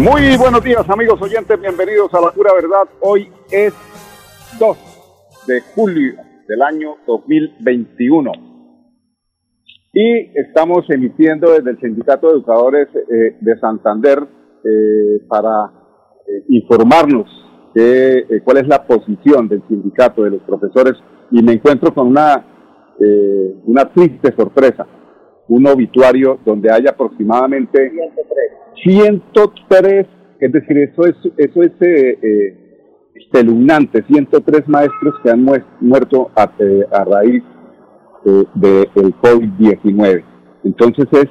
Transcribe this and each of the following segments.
Muy buenos días amigos oyentes, bienvenidos a La Pura Verdad. Hoy es 2 de julio del año 2021 y estamos emitiendo desde el Sindicato de Educadores eh, de Santander eh, para eh, informarnos de cuál es la posición del sindicato de los profesores. Y me encuentro con una, una triste sorpresa, un obituario donde hay aproximadamente 103, es decir, eso es, eso es eh, eh, 103 maestros que han muerto a, eh, a raíz eh, del COVID-19. Entonces es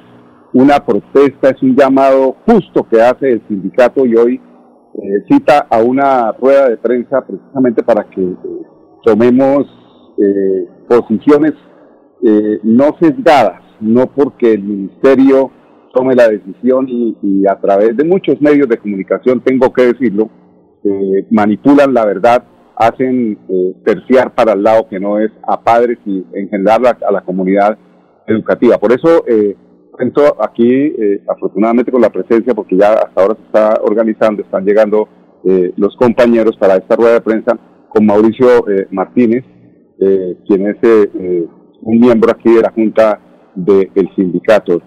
una protesta, es un llamado justo que hace el sindicato y hoy cita a una rueda de prensa precisamente para que tomemos posiciones no sesgadas, no porque el ministerio tome la decisión y, a través de muchos medios de comunicación, tengo que decirlo, eh, manipulan la verdad, hacen eh, terciar para el lado que no es a padres y engendrar a la comunidad educativa. Por eso eh, aquí, eh, afortunadamente con la presencia, porque ya hasta ahora se está organizando, están llegando los compañeros para esta rueda de prensa con Mauricio Martínez, quien es un miembro aquí de la Junta del sindicato.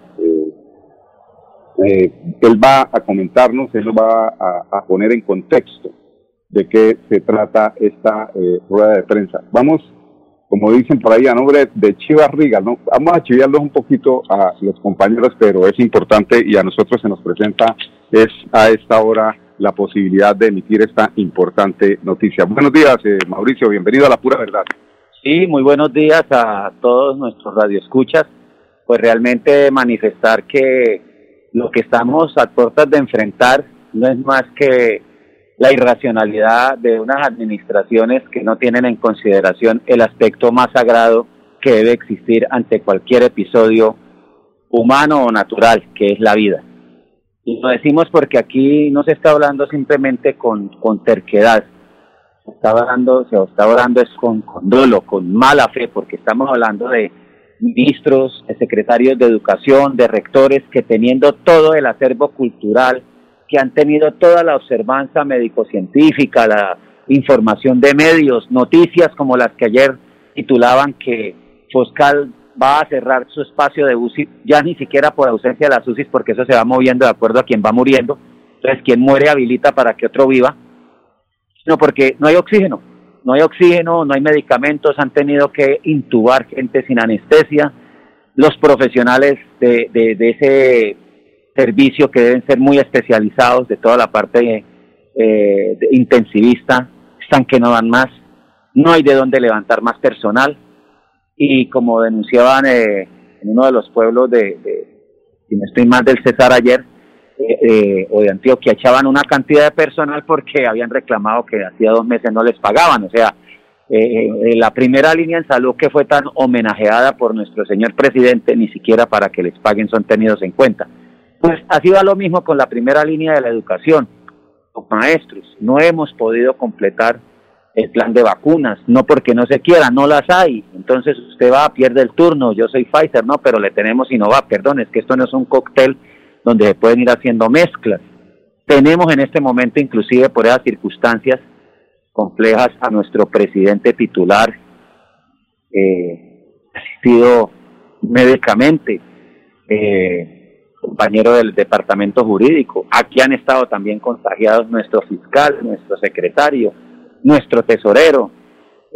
Eh, él va a comentarnos, él va a, poner en contexto de qué se trata esta eh, rueda de prensa. Vamos, como dicen por ahí, a nombre de Chivas Riga, ¿no? vamos a chiviarlos un poquito a los compañeros, pero es importante y a nosotros se nos presenta es a esta hora la posibilidad de emitir esta importante noticia. Buenos días, eh, Mauricio, bienvenido a La Pura Verdad. Sí, muy buenos días a todos nuestros radioescuchas. Pues realmente manifestar que lo que estamos a puertas de enfrentar no es más que la irracionalidad de unas administraciones que no tienen en consideración el aspecto más sagrado que debe existir ante cualquier episodio humano o natural, que es la vida. Y lo decimos porque aquí no se está hablando simplemente con, con terquedad, se está hablando, se está hablando es con, con dolo, con mala fe, porque estamos hablando de ministros, secretarios de educación, de rectores, que teniendo todo el acervo cultural, que han tenido toda la observanza médico-científica, la información de medios, noticias como las que ayer titulaban que Foscal va a cerrar su espacio de UCI, ya ni siquiera por ausencia de las UCI, porque eso se va moviendo de acuerdo a quien va muriendo. Entonces, quien muere habilita para que otro viva, sino porque no hay oxígeno no hay oxígeno, no hay medicamentos, han tenido que intubar gente sin anestesia. Los profesionales de, de, ese servicio que deben ser muy especializados de toda la parte eh, intensivista están que no dan más. No hay de dónde levantar más personal. Y como denunciaban eh, en uno de los pueblos de, si no estoy mal, del César ayer, eh, eh, o de Antioquia echaban una cantidad de personal porque habían reclamado que hacía dos meses no les pagaban. O sea, eh, la primera línea en salud que fue tan homenajeada por nuestro señor presidente, ni siquiera para que les paguen son tenidos en cuenta. Pues así va lo mismo con la primera línea de la educación. Los maestros, no hemos podido completar el plan de vacunas, no porque no se quiera, no las hay. Entonces usted va, pierde el turno, yo soy Pfizer, no, pero le tenemos Sinovac, perdón, es que esto no es un cóctel donde se pueden ir haciendo mezclas. Tenemos en este momento, inclusive por esas circunstancias complejas, a nuestro presidente titular eh, asistido médicamente, eh, compañero del departamento jurídico. Aquí han estado también contagiados nuestro fiscal, nuestro secretario, nuestro tesorero,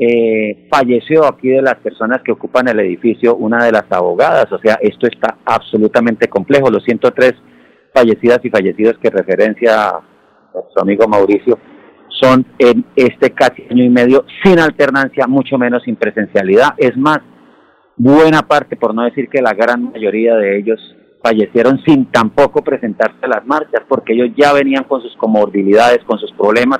eh, falleció aquí de las personas que ocupan el edificio una de las abogadas, o sea, esto está absolutamente complejo. Los 103 fallecidas y fallecidos que referencia a nuestro amigo Mauricio son en este casi año y medio sin alternancia, mucho menos sin presencialidad. Es más, buena parte, por no decir que la gran mayoría de ellos fallecieron sin tampoco presentarse a las marchas, porque ellos ya venían con sus comorbilidades, con sus problemas,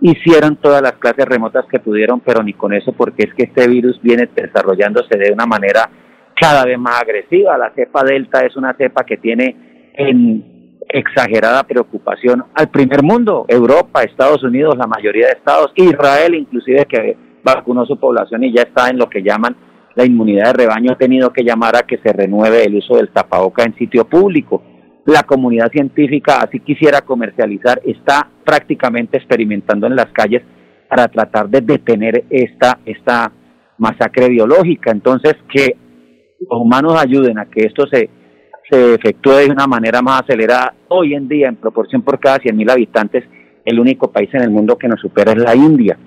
hicieron todas las clases remotas que pudieron, pero ni con eso, porque es que este virus viene desarrollándose de una manera cada vez más agresiva. La cepa Delta es una cepa que tiene en exagerada preocupación al primer mundo, Europa, Estados Unidos, la mayoría de estados, Israel inclusive que vacunó su población y ya está en lo que llaman la inmunidad de rebaño, ha tenido que llamar a que se renueve el uso del tapaboca en sitio público. La comunidad científica, así quisiera comercializar, está prácticamente experimentando en las calles para tratar de detener esta, esta masacre biológica. Entonces, que los humanos ayuden a que esto se, se efectúe de una manera más acelerada. Hoy en día, en proporción por cada 100.000 habitantes, el único país en el mundo que nos supera es la India.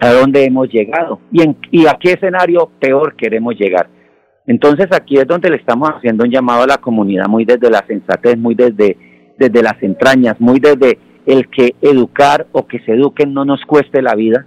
¿A dónde hemos llegado? ¿Y, en, y a qué escenario peor queremos llegar? Entonces aquí es donde le estamos haciendo un llamado a la comunidad, muy desde la sensatez, muy desde, desde las entrañas, muy desde el que educar o que se eduquen no nos cueste la vida,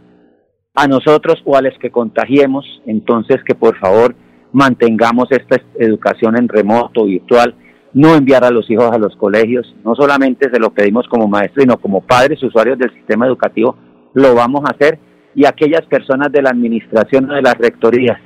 a nosotros o a los que contagiemos, entonces que por favor mantengamos esta educación en remoto, virtual, no enviar a los hijos a los colegios, no solamente se lo pedimos como maestros, sino como padres, usuarios del sistema educativo, lo vamos a hacer, y aquellas personas de la administración o de las rectorías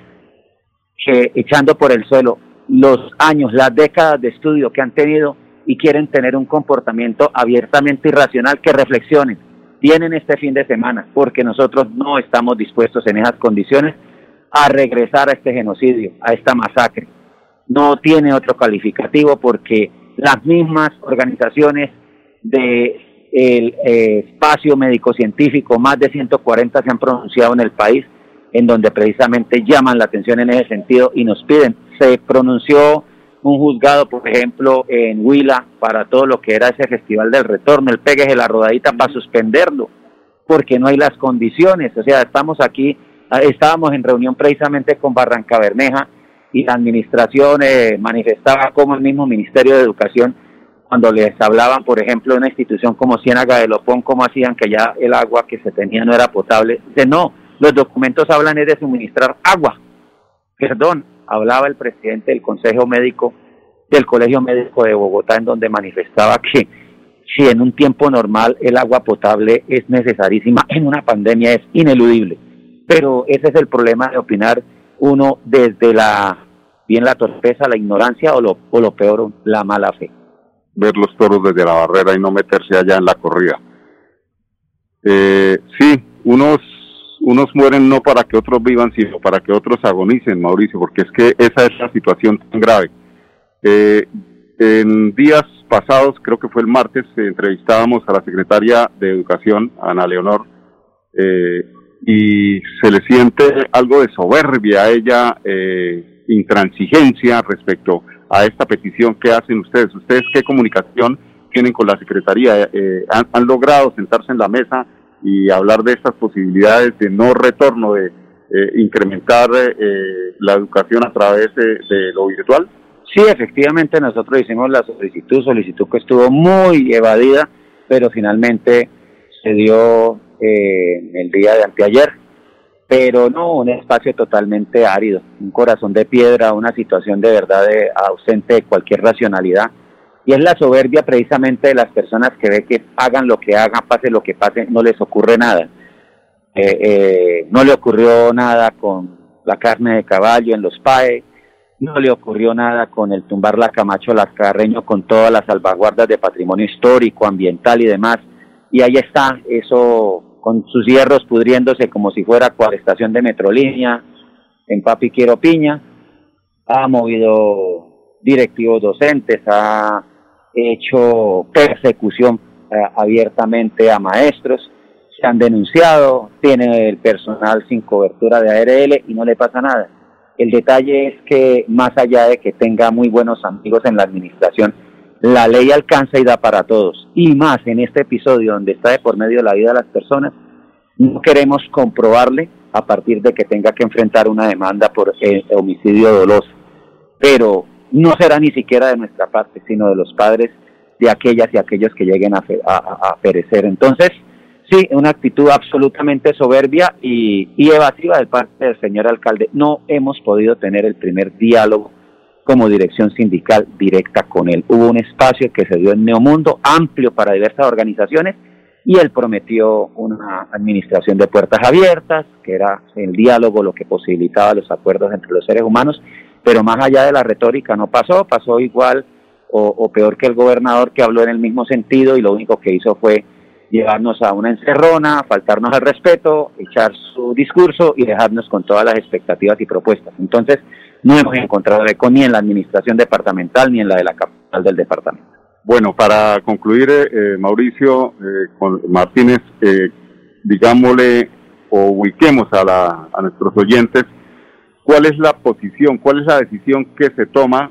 que echando por el suelo los años, las décadas de estudio que han tenido y quieren tener un comportamiento abiertamente irracional, que reflexionen, tienen este fin de semana, porque nosotros no estamos dispuestos en esas condiciones a regresar a este genocidio, a esta masacre. No tiene otro calificativo porque las mismas organizaciones de el eh, espacio médico-científico, más de 140 se han pronunciado en el país, en donde precisamente llaman la atención en ese sentido y nos piden. Se pronunció un juzgado, por ejemplo, en Huila para todo lo que era ese festival del retorno, el pegue de la rodadita para suspenderlo, porque no hay las condiciones. O sea, estamos aquí Ah, estábamos en reunión precisamente con Barranca Bermeja y la administración eh, manifestaba como el mismo Ministerio de Educación, cuando les hablaban, por ejemplo, de una institución como Ciénaga de Lopón, cómo hacían que ya el agua que se tenía no era potable. Dice, no, los documentos hablan es de suministrar agua. Perdón, hablaba el presidente del Consejo Médico del Colegio Médico de Bogotá, en donde manifestaba que si en un tiempo normal el agua potable es necesarísima, en una pandemia es ineludible pero ese es el problema de opinar uno desde la bien la torpeza, la ignorancia o lo, o lo peor, la mala fe. Ver los toros desde la barrera y no meterse allá en la corrida. Eh, sí, unos, unos mueren no para que otros vivan, sino para que otros agonicen, Mauricio, porque es que esa es la situación tan grave. Eh, en días pasados, creo que fue el martes, entrevistábamos a la secretaria de Educación, Ana Leonor, eh, y se le siente algo de soberbia a ella, eh, intransigencia respecto a esta petición que hacen ustedes. ¿Ustedes qué comunicación tienen con la Secretaría? Eh, han, logrado sentarse en la mesa y hablar de estas posibilidades de no retorno, de eh, incrementar eh, la educación a través de, de lo virtual? Sí, efectivamente nosotros hicimos la solicitud, solicitud que estuvo muy evadida, pero finalmente se dio eh, el día de anteayer, pero no un espacio totalmente árido, un corazón de piedra, una situación de verdad ausente de cualquier racionalidad. Y es la soberbia precisamente de las personas que ve que hagan lo que hagan, pase lo que pase, no les ocurre nada. Eh, eh, no le ocurrió nada con la carne de caballo en los PAE, no le ocurrió nada con el tumbar la Camacho Lascarreño con todas las salvaguardas de patrimonio histórico, ambiental y demás y ahí está, eso con sus hierros pudriéndose como si fuera cual estación de metrolínea en Papi Quiero Piña, ha movido directivos docentes, ha hecho persecución eh, abiertamente a maestros, se han denunciado, tiene el personal sin cobertura de ARL y no le pasa nada. El detalle es que más allá de que tenga muy buenos amigos en la administración, la ley alcanza y da para todos. Y más en este episodio donde está de por medio la vida de las personas, no queremos comprobarle a partir de que tenga que enfrentar una demanda por eh, homicidio doloso. Pero no será ni siquiera de nuestra parte, sino de los padres de aquellas y aquellos que lleguen a, perecer. Entonces, Sí, una actitud absolutamente soberbia y, y, evasiva de parte del señor alcalde. No hemos podido tener el primer diálogo como dirección sindical directa con él. Hubo un espacio que se dio en Neomundo, amplio para diversas organizaciones, y él prometió una administración de puertas abiertas, que era el diálogo lo que posibilitaba los acuerdos entre los seres humanos, pero más allá de la retórica no pasó, pasó igual o, peor que el gobernador que habló en el mismo sentido y lo único que hizo fue llevarnos a una encerrona, faltarnos al respeto, echar su discurso y dejarnos con todas las expectativas y propuestas. Entonces, no hemos encontrado eco ni en la administración departamental ni en la de la capital del departamento. Bueno, para concluir, eh, eh, Mauricio eh, con Martínez, digámosle o ubiquemos a, la, a nuestros oyentes cuál es la posición, cuál es la decisión que se toma,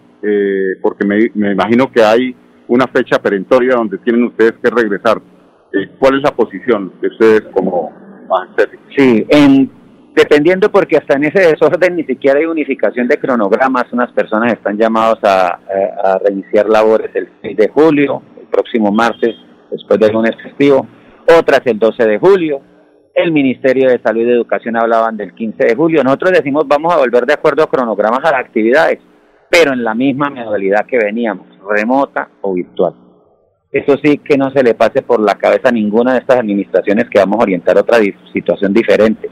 porque me, me imagino que hay una fecha perentoria donde tienen ustedes que regresar. Eh, ¿cuál es la posición de ustedes como magisterio? Sí, en, dependiendo porque hasta en ese desorden ni siquiera hay unificación de cronogramas, unas personas están llamadas a, a, reiniciar labores el 6 de julio, el próximo martes, después del lunes festivo, otras el 12 de julio, el Ministerio de Salud y Educación hablaban del 15 de julio, nosotros decimos vamos a volver de acuerdo a cronogramas a las actividades, pero en la misma modalidad que veníamos, remota o virtual. Eso sí, que no se le pase por la cabeza a ninguna de estas administraciones que vamos a orientar otra situación diferente.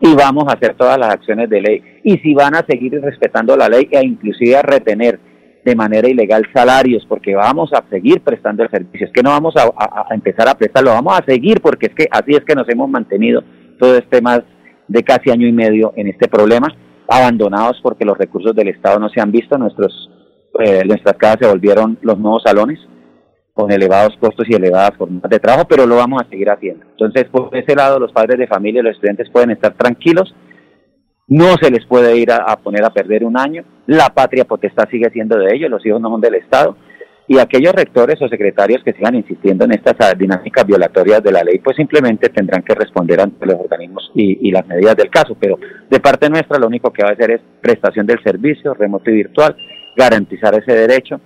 Y vamos a hacer todas las acciones de ley. Y si van a seguir respetando la ley e inclusive a retener de manera ilegal salarios, porque vamos a seguir prestando el servicio. Es que no vamos a, a, empezar a prestarlo, vamos a seguir porque es que así es que nos hemos mantenido todo este más de casi año y medio en este problema, abandonados porque los recursos del Estado no se han visto, nuestros, eh, nuestras casas se volvieron los nuevos salones, con elevados costos y elevadas formas de trabajo, pero lo vamos a seguir haciendo. Entonces, por ese lado, los padres de familia y los estudiantes pueden estar tranquilos, no se les puede ir a, poner a perder un año, la patria potestad sigue siendo de ellos, los hijos no son del Estado, y aquellos rectores o secretarios que sigan insistiendo en estas dinámicas violatorias de la ley, pues simplemente tendrán que responder ante los organismos y, y las medidas del caso, pero de parte nuestra lo único que va a hacer es prestación del servicio remoto y virtual, garantizar ese derecho,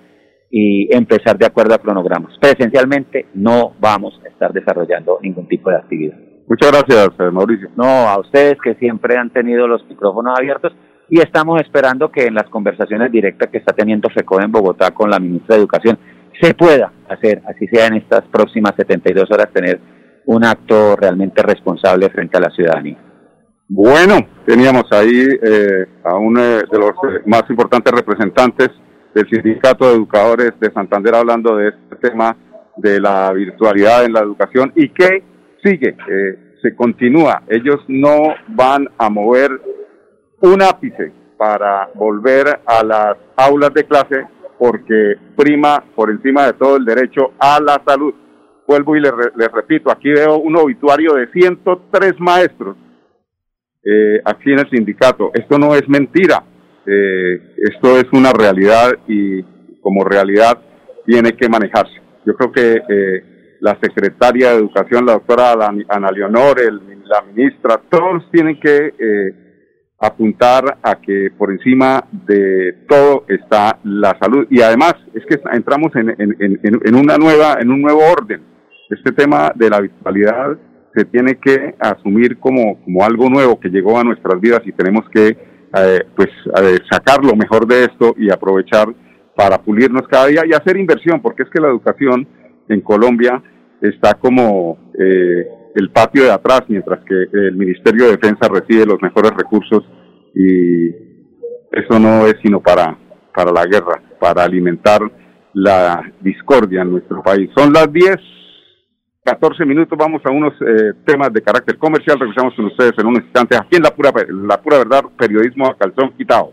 y empezar de acuerdo a cronogramas. Presencialmente no vamos a estar desarrollando ningún tipo de actividad. Muchas gracias, eh, Mauricio. No, a ustedes que siempre han tenido los micrófonos abiertos y estamos esperando que en las conversaciones directas que está teniendo FECO en Bogotá con la ministra de Educación se pueda hacer, así sea en estas próximas 72 horas, tener un acto realmente responsable frente a la ciudadanía. Bueno, teníamos ahí eh, a uno de los más importantes representantes del Sindicato de Educadores de Santander hablando de este tema de la virtualidad en la educación y que sigue, eh, se continúa. Ellos no van a mover un ápice para volver a las aulas de clase porque prima por encima de todo el derecho a la salud. Vuelvo y les, repito, aquí veo un obituario de 103 maestros eh, aquí en el sindicato. Esto no es mentira. Eh, esto es una realidad y como realidad tiene que manejarse. Yo creo que eh, la secretaria de Educación, la doctora Ana Leonor, la ministra, todos tienen que eh, apuntar a que por encima de todo está la salud. Y además es que entramos en, en, una nueva, en un nuevo orden. Este tema de la virtualidad se tiene que asumir como, como algo nuevo que llegó a nuestras vidas y tenemos que eh, pues sacar lo mejor de esto y aprovechar para pulirnos cada día y hacer inversión, porque es que la educación en Colombia está como eh, el patio de atrás, mientras que el Ministerio de Defensa recibe los mejores recursos y eso no es sino para, para la guerra, para alimentar la discordia en nuestro país. Son las 10 14 minutos vamos a unos eh, temas de carácter comercial. Regresamos con ustedes en un instante aquí en La Pura, la pura Verdad, periodismo a calzón quitado.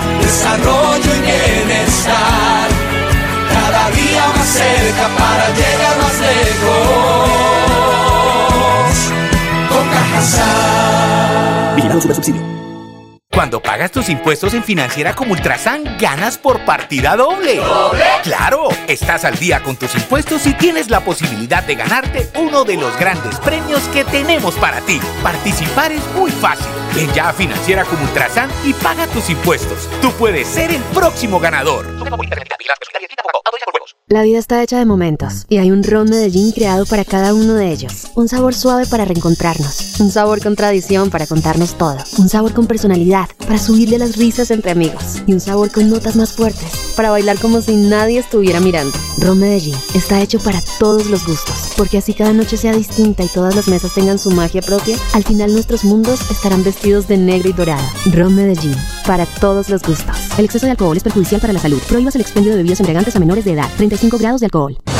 cerca para llegar más lejos. Con Cajasal. Vigilado super subsidio. Cuando pagas tus impuestos en Financiera como Ultrasan, ganas por partida doble. ¿Doble? ¡Claro! Estás al día con tus impuestos y tienes la posibilidad de ganarte uno de los grandes premios que tenemos para ti. Participar es muy fácil. Ven ya a Financiera como Ultrasan y paga tus impuestos. Tú puedes ser el próximo ganador. La vida está hecha de momentos y hay un ron Medellín creado para cada uno de ellos. Un sabor suave para reencontrarnos, un sabor con tradición para contarnos todo, un sabor con personalidad para subirle las risas entre amigos y un sabor con notas más fuertes para bailar como si nadie estuviera mirando. Ron Medellín está hecho para todos los gustos, porque así cada noche sea distinta y todas las mesas tengan su magia propia, al final nuestros mundos estarán vestidos de negro y dorado. Ron Medellín, para todos los gustos. El exceso de alcohol es perjudicial para la salud. Prohíbas el expendio de bebidas embriagantes a menores de edad. 35 grados de alcohol.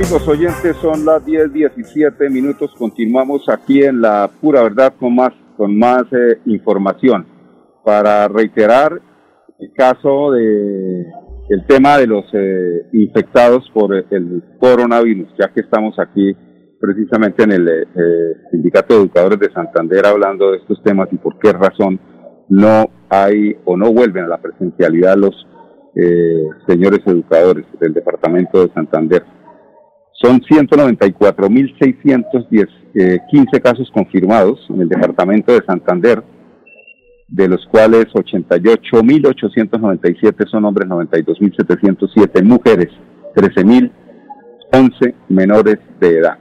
Amigos oyentes, son las 10, 17 minutos. Continuamos aquí en la pura verdad con más, con más eh, información. Para reiterar el caso de el tema de los eh, infectados por el coronavirus, ya que estamos aquí precisamente en el eh, Sindicato de Educadores de Santander hablando de estos temas y por qué razón no hay o no vuelven a la presencialidad los eh, señores educadores del Departamento de Santander. Son 194.615 eh, casos confirmados en el Departamento de Santander, de los cuales 88.897 son hombres, 92.707 mujeres, 13.011 menores de edad.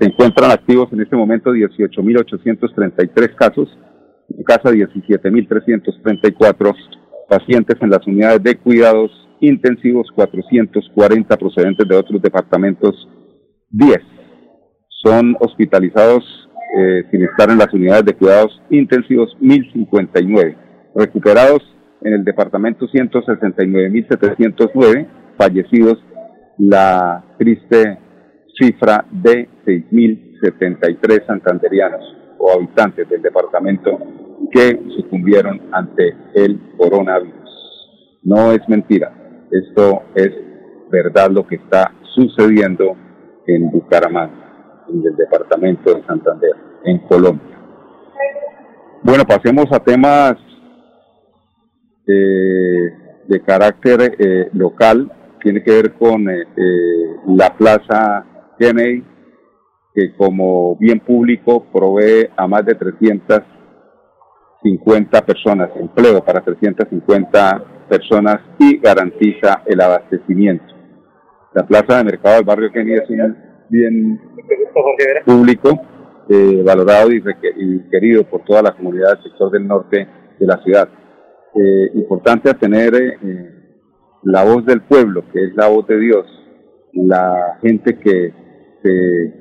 Se encuentran activos en este momento 18.833 casos, en casa 17.334 pacientes en las unidades de cuidados intensivos, 440 procedentes de otros departamentos, 10 son hospitalizados eh, sin estar en las unidades de cuidados intensivos, 1059 recuperados en el departamento 169.709 fallecidos, la triste cifra de 6.073 santanderianos o habitantes del departamento que sucumbieron ante el coronavirus. No es mentira, esto es verdad lo que está sucediendo en Bucaramanga, en el departamento de Santander, en Colombia. Bueno, pasemos a temas eh, de carácter eh, local, tiene que ver con eh, la Plaza Kennedy, que como bien público provee a más de 300 50 personas, empleo para 350 personas y garantiza el abastecimiento. La plaza de mercado del barrio Kennedy es un bien público, eh, valorado y, querido por toda la comunidad del sector del norte de la ciudad. Eh, importante tener eh, la voz del pueblo, que es la voz de Dios, la gente que se,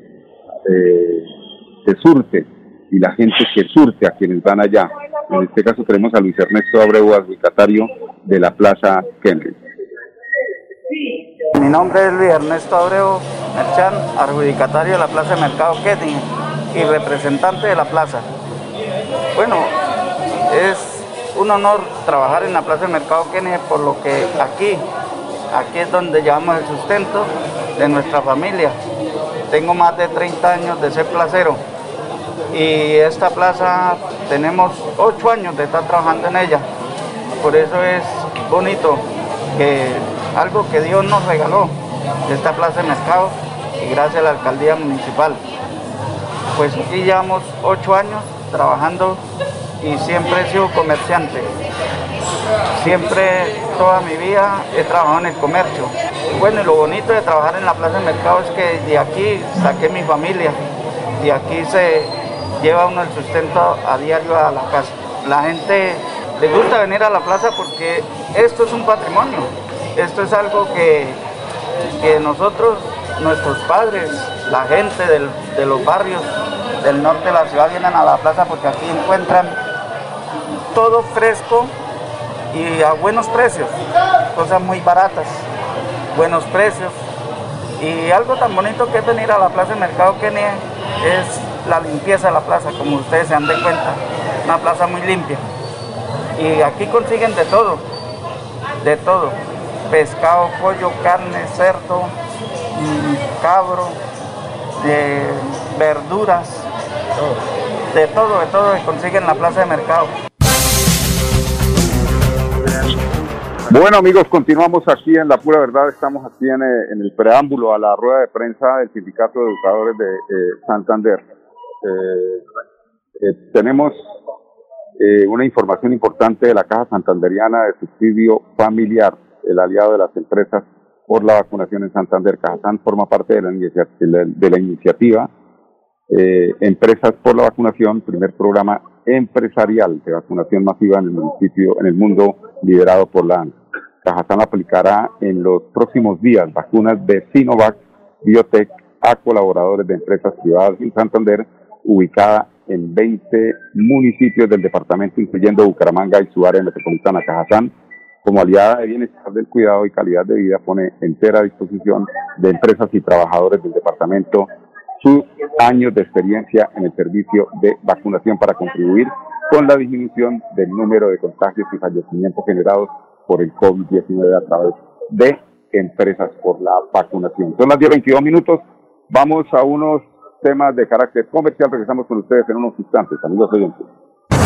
se surte y la gente que surte a quienes van allá. En este caso tenemos a Luis Ernesto Abreu, adjudicatario de la Plaza Kennedy. Mi nombre es Luis Ernesto Abreu Merchan, adjudicatario de la Plaza de Mercado Kennedy y representante de la plaza. Bueno, es un honor trabajar en la Plaza del Mercado Kennedy por lo que aquí, aquí es donde llevamos el sustento de nuestra familia. Tengo más de 30 años de ser placero y esta plaza tenemos 8 años de estar trabajando en ella. Por eso es bonito que algo que Dios nos regaló, esta plaza de mercado y gracias a la alcaldía municipal. Pues aquí llevamos 8 años trabajando y siempre he sido comerciante. Siempre, toda mi vida he trabajado en el comercio. Bueno, y lo bonito de trabajar en la plaza de mercado es que de aquí saqué mi familia, de aquí se lleva uno el sustento a diario a la casa. La gente le gusta venir a la plaza porque esto es un patrimonio, esto es algo que, que nosotros, nuestros padres, la gente de los barrios del norte de la ciudad vienen a la plaza porque aquí encuentran todo fresco y a buenos precios, cosas muy baratas, buenos precios. Y algo tan bonito que es venir a la plaza de Mercado Kenia es la limpieza de la plaza, como ustedes se han de cuenta, una plaza muy limpia. Y aquí consiguen de todo, de todo, pescado, pollo, carne, cerdo, cabro, verduras, de todo, de todo que consiguen en la plaza de mercado. Bueno amigos, continuamos aquí en La Pura Verdad, estamos aquí en, eh, el preámbulo a la rueda de prensa del Sindicato de Educadores de eh, Santander. Eh, tenemos una información importante de la Caja Santanderiana de Subsidio Familiar, el aliado de las empresas por la vacunación en Santander. Cajazán forma parte de la, la iniciativa Empresas por la Vacunación, primer programa empresarial de vacunación masiva en el municipio, en el mundo liderado por la ANSA. Cajazán aplicará en los próximos días vacunas de Sinovac Biotech a colaboradores de empresas privadas en Santander, ubicada en 20 municipios del departamento, incluyendo Bucaramanga y su área metropolitana. Cajazán, como aliada de bienestar del cuidado y calidad de vida, pone entera disposición de empresas y trabajadores del departamento sus años de experiencia en el servicio de vacunación para contribuir con la disminución del número de contagios y fallecimientos generados por el COVID-19 a través de empresas por la vacunación. Son las 10.22 minutos. Vamos a unos temas de carácter comercial. Regresamos con ustedes en unos instantes, amigos oyentes.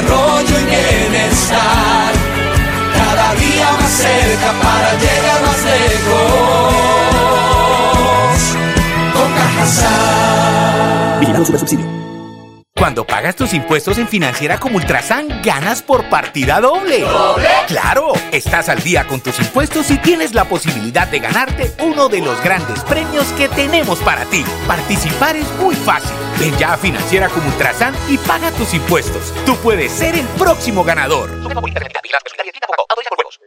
desarrollo y bienestar. Cada día más cerca para llegar más lejos. Con Cajasal. Subsidio. Cuando pagas tus impuestos en Financiera como Ultrasan, ganas por partida doble. ¿Doble? ¡Claro! Estás al día con tus impuestos y tienes la posibilidad de ganarte uno de los grandes premios que tenemos para ti. Participar es muy fácil. Ven ya a Financiera como Ultrasan y paga tus impuestos. Tú puedes ser el próximo ganador.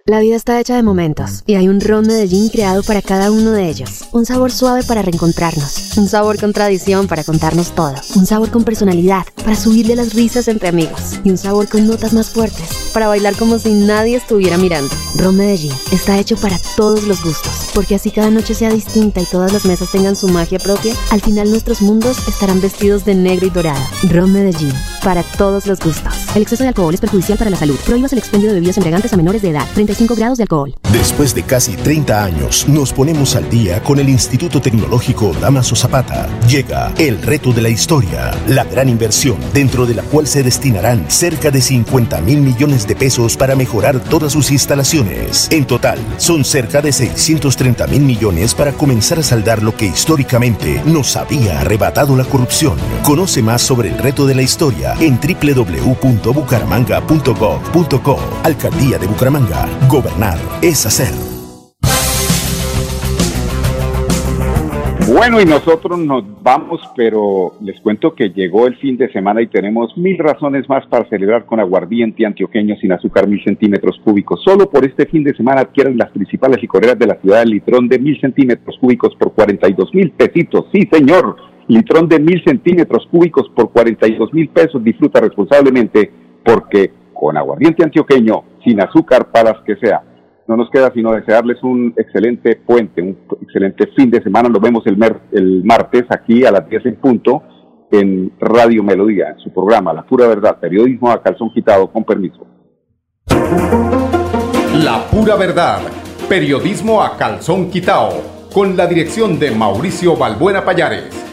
La vida está hecha de momentos y hay un ron Medellín creado para cada uno de ellos. Un sabor suave para reencontrarnos, un sabor con tradición para contarnos todo, un sabor con personalidad para subirle las risas entre amigos y un sabor con notas más fuertes para bailar como si nadie estuviera mirando. Ron Medellín está hecho para todos los gustos, porque así cada noche sea distinta y todas las mesas tengan su magia propia, al final nuestros mundos estarán vestidos de negro y dorado. Ron Medellín, para todos los gustos. El exceso de alcohol es perjudicial para la salud. Prohíbas el expendio de bebidas embriagantes a menores de edad. 35 grados de alcohol. Después de casi 30 años, nos ponemos al día con el Instituto Tecnológico Damaso Zapata. Llega el reto de la historia, la gran inversión dentro de la cual se destinarán cerca de 50 mil millones de pesos para mejorar todas sus instalaciones. En total, son cerca de 630 mil millones para comenzar a saldar lo que históricamente nos había arrebatado la corrupción. Conoce más sobre el reto de la historia en www.bucaramanga.gov.co. Alcaldía de Bucaramanga. Gobernar es hacer. Bueno, y nosotros nos vamos, pero les cuento que llegó el fin de semana y tenemos mil razones más para celebrar con aguardiente antioqueño sin azúcar mil centímetros cúbicos. Solo por este fin de semana adquieren las principales licoreras de la ciudad el litrón de mil centímetros cúbicos por 42 mil pesitos. Sí, señor, litrón de mil centímetros cúbicos por 42 mil pesos. Disfruta responsablemente porque con aguardiente antioqueño sin azúcar para que sea no nos queda sino desearles un excelente puente, un excelente fin de semana. Nos vemos el, el martes aquí a las 10 en punto en Radio Melodía, en su programa La Pura Verdad, periodismo a calzón quitado, con permiso. La Pura Verdad, periodismo a calzón quitado, con la dirección de Mauricio Balbuena Payares.